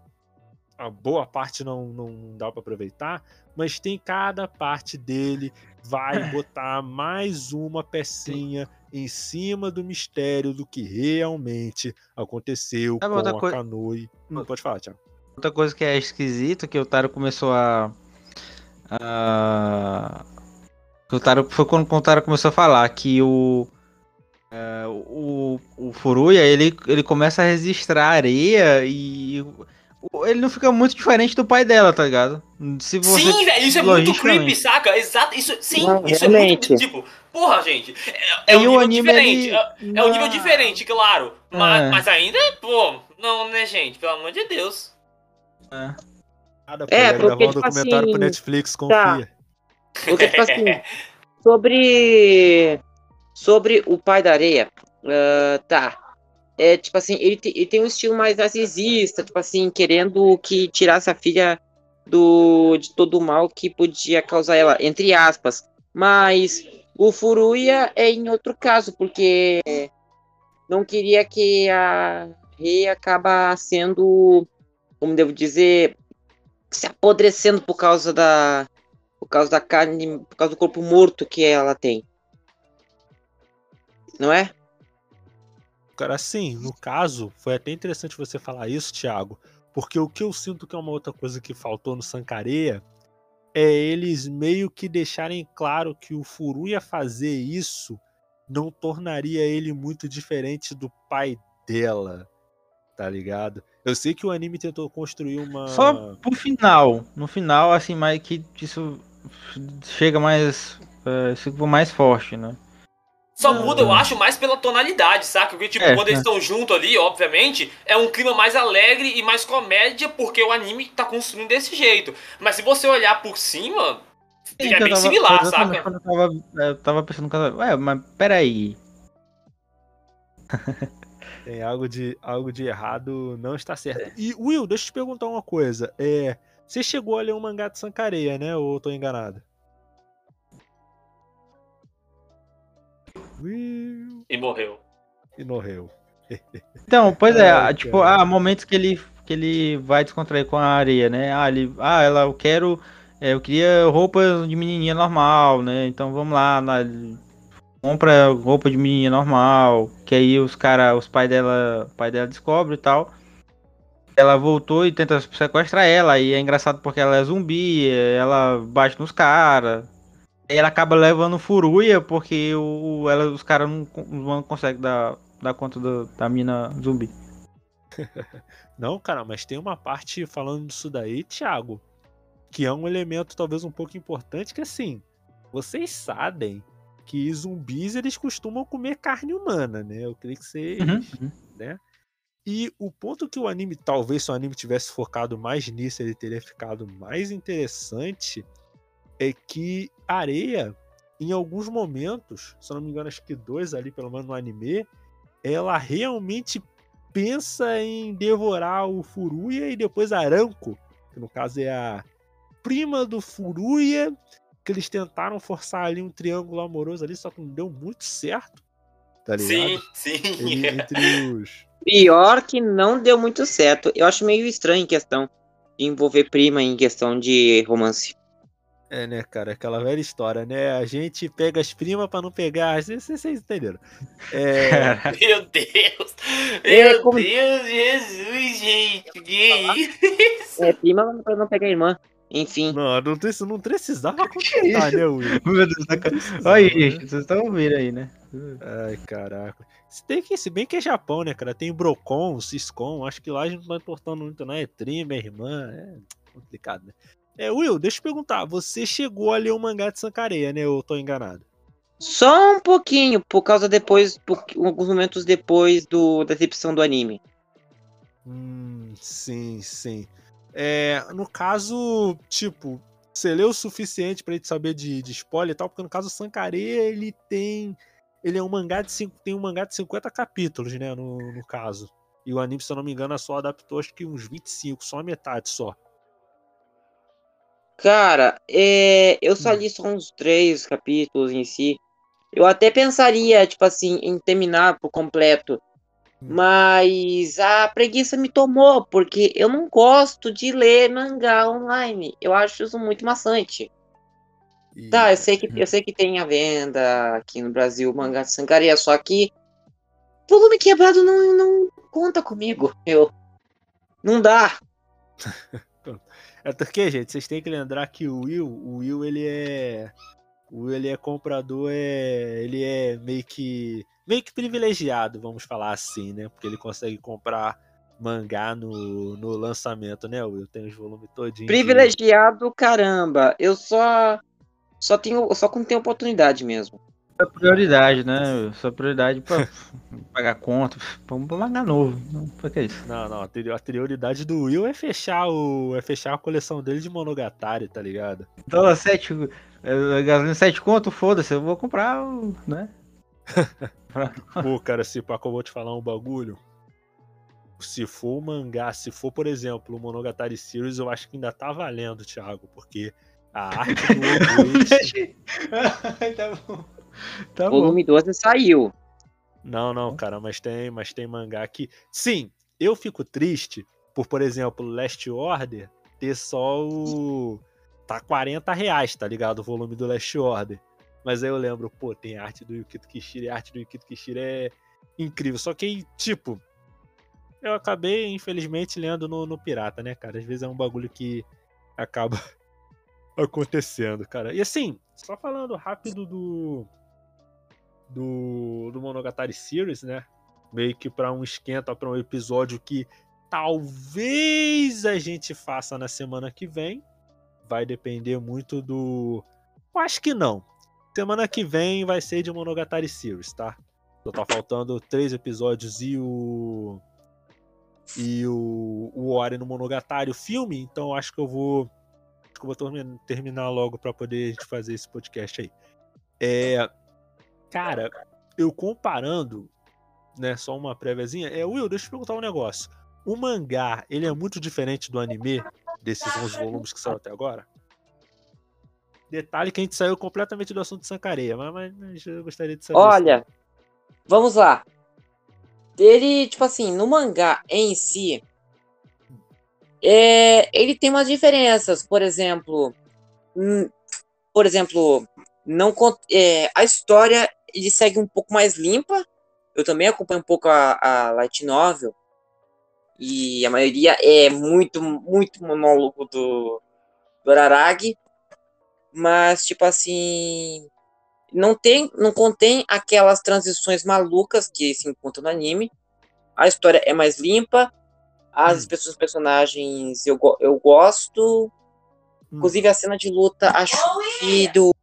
a boa parte não, não dá para aproveitar, mas tem cada parte dele vai botar mais uma pecinha em cima do mistério do que realmente aconteceu com a coi... Kanui. Não pode falar, Thiago. Outra coisa que é esquisito que o Taro começou a, a... o Taro foi quando o Taro começou a falar que o é, o, o Furuya ele, ele começa a registrar areia e ele não fica muito diferente do pai dela, tá ligado? Se você, sim, velho, isso é muito creepy, saca? Exato, isso, sim, não, isso realmente. é muito, tipo, porra, gente, é, é um nível diferente, ele... é, é, um nível diferente, claro, mas, é. mas ainda, pô, não, né, gente, pelo amor de Deus. É, Nada, é porque, um tipo documentário assim, pro Netflix, confia. Tá. Porque, tipo assim, <laughs> sobre, sobre o pai da areia, uh, tá, é, tipo assim, ele, te, ele tem um estilo mais narcisista, tipo assim, querendo que tirasse a filha do, de todo o mal que podia causar ela, entre aspas. Mas o Furuya é em outro caso, porque não queria que a Rei acaba sendo, como devo dizer, se apodrecendo por causa da, Por causa da carne, por causa do corpo morto que ela tem. Não é? Cara, sim, no caso, foi até interessante você falar isso, Thiago, porque o que eu sinto que é uma outra coisa que faltou no Sancareia é eles meio que deixarem claro que o Furuya fazer isso não tornaria ele muito diferente do pai dela, tá ligado? Eu sei que o anime tentou construir uma. Só pro final. No final, assim, mais que isso chega mais. Uh, mais forte, né? Só muda, eu acho, mais pela tonalidade, saca? Porque, tipo, é, quando eles estão juntos ali, obviamente, é um clima mais alegre e mais comédia, porque o anime tá construindo desse jeito. Mas se você olhar por cima, fica bem tava, similar, saca? Eu tava, eu tava pensando, ué, mas peraí. <laughs> Tem algo de, algo de errado, não está certo. E, Will, deixa eu te perguntar uma coisa. É, você chegou a ler um mangá de Sankareia, né? Ou eu tô enganado? E morreu. E morreu. Então, pois é, é tipo, há momentos que ele, que ele vai descontrair com a areia, né? Ah, ele, ah ela, eu quero, é, eu queria roupa de menininha normal, né? Então vamos lá, na, compra roupa de menininha normal, que aí os cara, os pais dela, pai dela descobre e tal. Ela voltou e tenta sequestrar ela, e é engraçado porque ela é zumbi, ela bate nos caras, ela acaba levando furuia porque o, ela, os caras não, não conseguem dar, dar conta do, da mina zumbi. <laughs> não, cara, mas tem uma parte falando disso daí, Thiago, que é um elemento talvez um pouco importante, que assim, vocês sabem que zumbis eles costumam comer carne humana, né? Eu creio que vocês, uhum, né? E o ponto que o anime, talvez se o anime tivesse focado mais nisso, ele teria ficado mais interessante é que areia, em alguns momentos, se eu não me engano, acho que dois ali, pelo menos no anime, ela realmente pensa em devorar o Furuya e depois Aranco, que no caso é a prima do Furuya, que eles tentaram forçar ali um triângulo amoroso ali, só que não deu muito certo. Tá ligado? Sim, sim. entre os... Pior que não deu muito certo. Eu acho meio estranho em questão de envolver prima em questão de romance. É, né, cara? Aquela velha história, né? A gente pega as primas pra não pegar. Vocês, vocês entenderam? É... <laughs> Meu Deus! <laughs> É, Meu como... Deus, Jesus, gente! Que isso? É, prima pra não pegar a irmã. Enfim. Não, não, não precisava contar, né, Will? <laughs> Meu Deus, tá... Olha aí, gente, vocês estão ouvindo aí, né? Ai, caraca. Se, tem que, se bem que é Japão, né, cara? Tem Brocon, Ciscom, acho que lá a gente não tá importando muito, não. É prima, é irmã, é complicado, né? É, Will, deixa eu te perguntar, você chegou a ler o mangá de Sankareia, né? Eu tô enganado. Só um pouquinho, por causa depois, por, alguns momentos depois do, da recepção do anime. Hum, sim, sim. É, no caso, tipo, você leu o suficiente para gente saber de, de spoiler e tal, porque no caso o Sankareia, ele tem. Ele é um mangá de cinco, tem um mangá de 50 capítulos, né? No, no caso. E o anime, se eu não me engano, só adaptou acho que uns 25, só a metade só. Cara, é, eu só hum. li só uns três capítulos em si. Eu até pensaria, tipo assim, em terminar por completo. Hum. Mas a preguiça me tomou, porque eu não gosto de ler mangá online. Eu acho isso muito maçante. E... Tá, eu sei, que, eu sei que tem a venda aqui no Brasil, mangá de sangaria, só que volume quebrado não, não conta comigo. <laughs> Eu, não dá. <laughs> É porque, gente, vocês têm que lembrar que o Will, o Will, ele é. O Will, ele é comprador, é. Ele é meio que. meio que privilegiado, vamos falar assim, né? Porque ele consegue comprar mangá no, no lançamento, né, Will? Tem os volumes todinhos. Privilegiado, caramba. Eu só. Só tenho. Só quando tem oportunidade mesmo. É prioridade, né? Sua prioridade pra <laughs> pagar conta. Vamos pagar novo. Não, pra que isso? Não, não. A prioridade do Will é fechar o. é fechar a coleção dele de Monogatari, tá ligado? 7. É, gasolina 7 conto, foda-se, eu vou comprar, né? <laughs> Pô, cara, se pá, eu vou te falar um bagulho. Se for o mangá, se for, por exemplo, o Monogatari Series, eu acho que ainda tá valendo, Thiago, porque a arte do <laughs> tá bom. Tá Volume bom. 12 saiu. Não, não, cara, mas tem, mas tem mangá que. Sim, eu fico triste por, por exemplo, Last Order ter só o. tá 40 reais, tá ligado? O volume do Last Order. Mas aí eu lembro, pô, tem arte do Yukito Kishiro, e a arte do Yukito Kishiro é incrível. Só que, tipo, eu acabei, infelizmente, lendo no, no Pirata, né, cara? Às vezes é um bagulho que acaba <laughs> acontecendo, cara. E assim, só falando rápido do. Do, do Monogatari Series, né? Meio que para um esquenta, para um episódio que talvez a gente faça na semana que vem. Vai depender muito do. Eu acho que não. Semana que vem vai ser de Monogatari Series, tá? Só tá faltando três episódios e o. E o, o Ori no Monogatari, o filme, então acho que eu vou. Acho que eu vou terminar logo para poder fazer esse podcast aí. É. Cara, eu comparando, né, só uma préviazinha, é, Will, deixa eu te perguntar um negócio. O mangá, ele é muito diferente do anime, desses 11 volumes que saiu até agora? Detalhe que a gente saiu completamente do assunto de Sankareia, mas, mas, mas eu gostaria de saber. Olha, vamos lá. Ele, tipo assim, no mangá em si, é, ele tem umas diferenças. Por exemplo, por exemplo, não é, a história ele segue um pouco mais limpa. Eu também acompanho um pouco a, a light novel e a maioria é muito, muito monólogo do, do Araragi. Mas, tipo assim. Não tem, não contém aquelas transições malucas que se encontram no anime. A história é mais limpa. As hum. pessoas, personagens eu, eu gosto. Hum. Inclusive a cena de luta, acho que do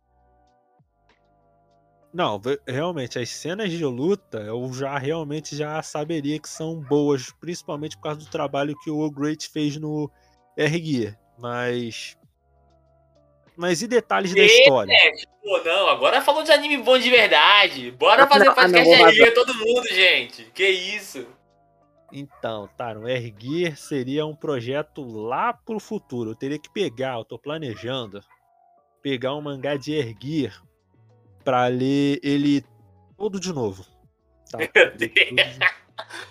não, realmente, as cenas de luta eu já realmente já saberia que são boas, principalmente por causa do trabalho que o Great fez no R-Gear. Mas. Mas e detalhes da história? Pô, não, agora falou de anime bom de verdade. Bora fazer não, podcast de R-Gear todo mundo, gente. Que isso? Então, tá, o R-Gear seria um projeto lá pro futuro. Eu teria que pegar, eu tô planejando, pegar um mangá de R-Gear pra ler ele todo de novo. Tá? <laughs>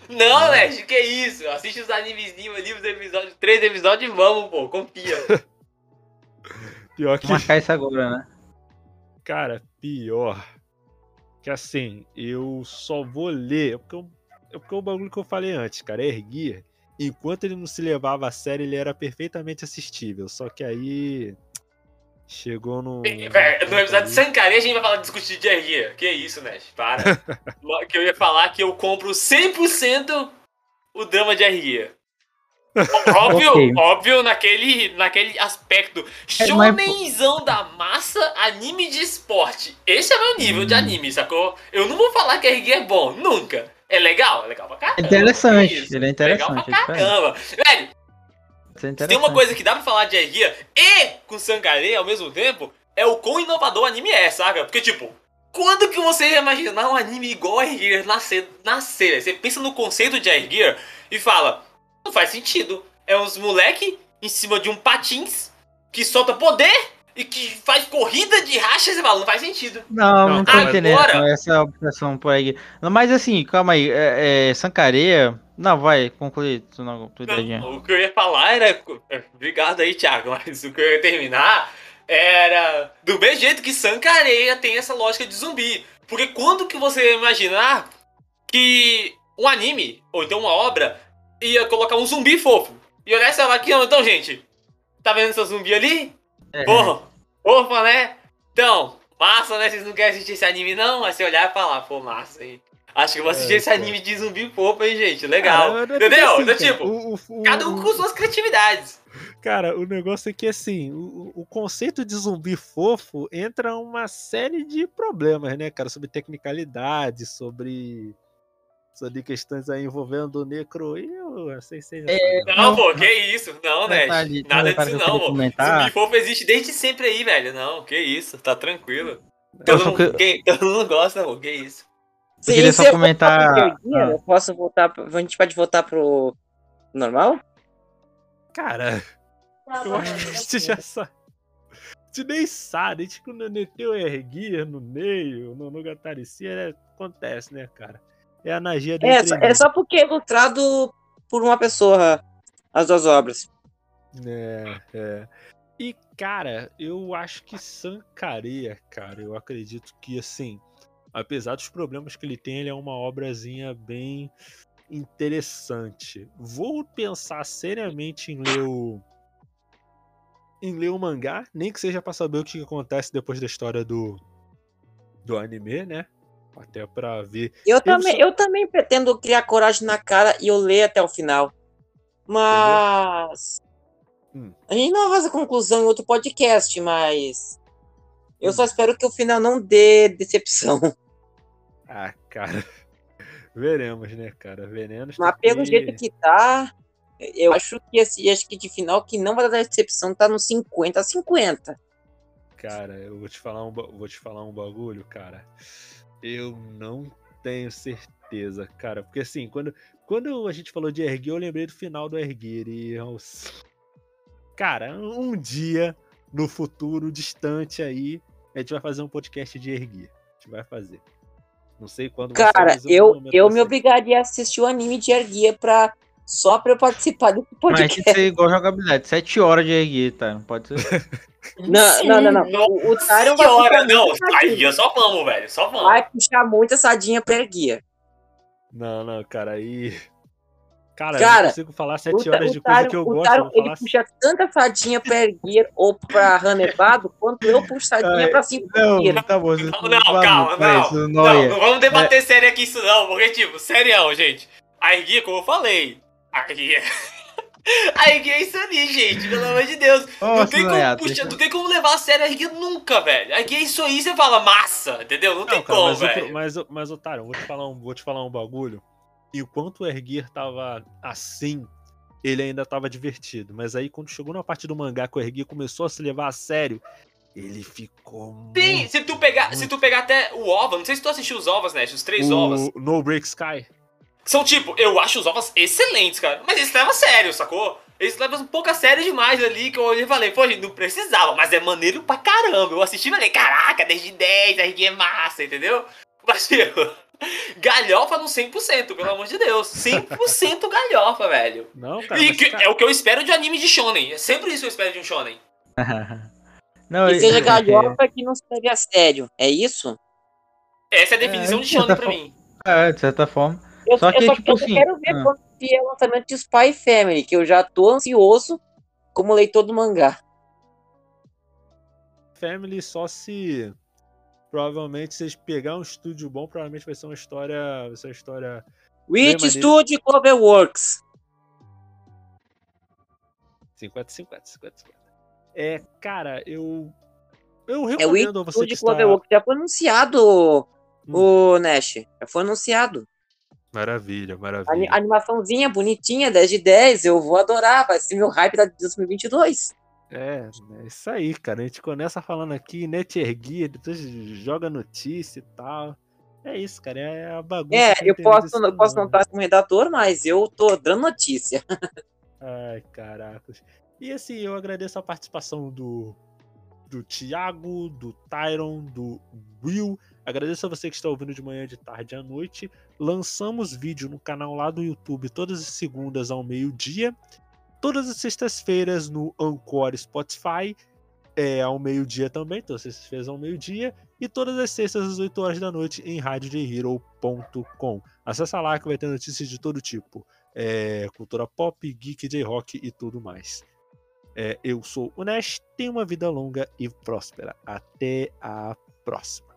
Não, Leste, que isso? Assiste os animezinhos ali, os episódios, três episódios e vamos, pô, confia. <laughs> pior que. Marcar isso agora, né? Cara, pior. Que assim, eu só vou ler. É porque, eu, é porque é o bagulho que eu falei antes, cara. Erguia. Enquanto ele não se levava a sério, ele era perfeitamente assistível. Só que aí. Chegou no. No episódio de Sankari a gente vai falar de discutir de RG. Que isso, Nash? Para. <laughs> que eu ia falar que eu compro 100% o drama de RG. Óbvio, <laughs> okay. óbvio naquele, naquele aspecto é, shonenzão mas... da massa, anime de esporte. Esse é meu nível hum. de anime, sacou? Eu não vou falar que RG é bom, nunca. É legal, é legal pra caramba. Interessante, ele é interessante. Legal pra caramba. Velho, é tem uma coisa que dá pra falar de Erguia e com Sangarei ao mesmo tempo, é o quão inovador o anime é, saca? Porque, tipo, quando que você ia imaginar um anime igual a Erguia nascer, nascer? Você pensa no conceito de Erguia e fala, não faz sentido. É uns moleque em cima de um patins que solta poder e que faz corrida de rachas e fala, não faz sentido. Não, não, tô entendendo essa é obsessão por aí. Mas assim, calma aí, é, é Sancareia não, vai, concluir não, tua não, O que eu ia falar era. Obrigado aí, Thiago, mas o que eu ia terminar era. Do mesmo jeito que Sankareia tem essa lógica de zumbi. Porque quando que você ia imaginar que um anime, ou então uma obra, ia colocar um zumbi fofo? E olhar essa aqui, então, gente, tá vendo esse zumbi ali? É. Porra, porra, né? Então, massa, né? Vocês não querem assistir esse anime, não? Aí você olhar e falar, pô, massa, hein? Acho que eu vou assistir é, esse anime de zumbi fofo, hein, gente? Legal. Cara, Entendeu? Assim, então, tipo, o, o, cada um com suas criatividades. Cara, o negócio é que, assim, o, o conceito de zumbi fofo entra uma série de problemas, né, cara? Sobre tecnicalidade, sobre. Sobre questões aí envolvendo o necro. E eu sei se é, Não, pô, que isso? Não, né? Nada disso, não, pô. Zumbi fofo existe desde sempre aí, velho. Não, que isso, tá tranquilo. Todo, mundo, que... <laughs> todo mundo gosta, pô, que isso. Eu queria só comentar. ah. Eu posso voltar. A gente pode voltar pro normal? Cara, tá eu acho que a gente já sabe. A gente nem sabe. A gente quando meteu erguia no meio, no, no Gataricia, é, acontece, né, cara? É a magia dele. É, é só porque é ilustrado por uma pessoa as duas obras. É, é. E, Cara, eu acho que Sancareia, cara, eu acredito que assim, apesar dos problemas que ele tem, ele é uma obrazinha bem interessante. Vou pensar seriamente em ler o em ler o mangá, nem que seja para saber o que acontece depois da história do do anime, né? Até para ver. Eu, eu também, só... eu também pretendo criar coragem na cara e eu ler até o final. Mas hum. a gente não vai fazer conclusão em outro podcast, mas eu só espero que o final não dê decepção. <laughs> Ah, cara. Veremos, né, cara? Venenos. Mas pelo jeito que tá, eu acho que esse, acho que de final que não vai dar decepção tá no 50 a 50. Cara, eu vou te falar um, vou te falar um bagulho, cara. Eu não tenho certeza, cara, porque assim, quando, quando a gente falou de erguer, eu lembrei do final do erguer e cara, um dia no futuro distante aí, a gente vai fazer um podcast de erguer. A gente vai fazer. Não sei quando. Cara, eu, eu me obrigaria a assistir o anime de Erguia pra, só pra eu participar do podcast. Mas tem que ser igual jogabilidade. Sete horas de Erguia, tá? Não pode ser. <laughs> não, não, não, não, O, o Tyron vai. Hora, não, Erguia só vamos, velho. Só vamos. Vai puxar muita sadinha pra Erguia. Não, não, cara, aí. Cara, cara, eu não consigo falar sete o, horas de coisa que eu gosto. Taron, ele falar... puxa tanta fadinha pra erguer ou pra <laughs> ranevado, quanto eu puxo sadinha pra cinco Não, tá bom. Não, não, calma, não. Isso, não, não, não, vamos debater é... sério aqui isso não, porque, tipo, sério, gente. A erguia, como eu falei, a erguia... <laughs> A erguia é isso ali, gente, pelo amor de Deus. Nossa, não, tem como, puxa, não tem como levar a sério a erguia nunca, velho. A erguia é isso aí, você fala massa, entendeu? Não, tem cara, como, mas, velho. Mas, mas, otário, vou te falar um, vou te falar um bagulho enquanto o Erguir tava assim, ele ainda tava divertido. Mas aí, quando chegou na parte do mangá que o Erguir começou a se levar a sério, ele ficou. Sim, muito, se tu pegar, muito... se tu pegar até o OVA, não sei se tu assistiu os OVAs, né? Os três o OVAs. No Break Sky. São tipo, eu acho os OVAs excelentes, cara. Mas eles levam a sério, sacou? Eles levam um pouco a sério demais ali, que eu olhei e falei, pô, gente, não precisava, mas é maneiro pra caramba. Eu assisti e falei, caraca, desde 10, a RG é massa, entendeu? Mas, <laughs> tipo, galhofa no 100%, pelo amor de Deus. 100% galhofa, velho. Não, cara, e que, cara... é o que eu espero de anime de shonen. É sempre isso que eu espero de um shonen. <laughs> não, que seja galhofa que não se leve a sério. É isso? Essa é a definição é, de shonen pra mim. É, de certa forma. Eu só, que, eu só, tipo eu assim, quero ver ah. quando vier o lançamento de Spy Family, que eu já tô ansioso como leitor do mangá. Family só se provavelmente vocês pegar um estúdio bom, provavelmente vai ser uma história, vai ser uma história Witch Studio Cloverworks. 50 50 50 50. É, cara, eu eu recomendo é a você que está... Cloverworks já foi anunciado hum. o Nash, já foi anunciado. Maravilha, maravilha. A animaçãozinha bonitinha, 10 de 10, eu vou adorar, vai ser meu hype da 2022. É, é isso aí, cara. A gente começa falando aqui, net erguia, depois joga notícia e tal. É isso, cara. É a bagunça. É, eu posso, eu posso não estar como redator, mas eu tô dando notícia. <laughs> Ai, caracas. E assim, eu agradeço a participação do, do Thiago, do Tyron, do Will. Agradeço a você que está ouvindo de manhã, de tarde à noite. Lançamos vídeo no canal lá do YouTube todas as segundas ao meio-dia todas as sextas-feiras no Anchor Spotify, é, ao meio-dia também, todas as sextas-feiras ao meio-dia, e todas as sextas às 8 horas da noite em radiojhero.com. Acesse lá que vai ter notícias de todo tipo. É, cultura pop, geek, J-rock e tudo mais. É, eu sou o Nash, tenha uma vida longa e próspera. Até a próxima.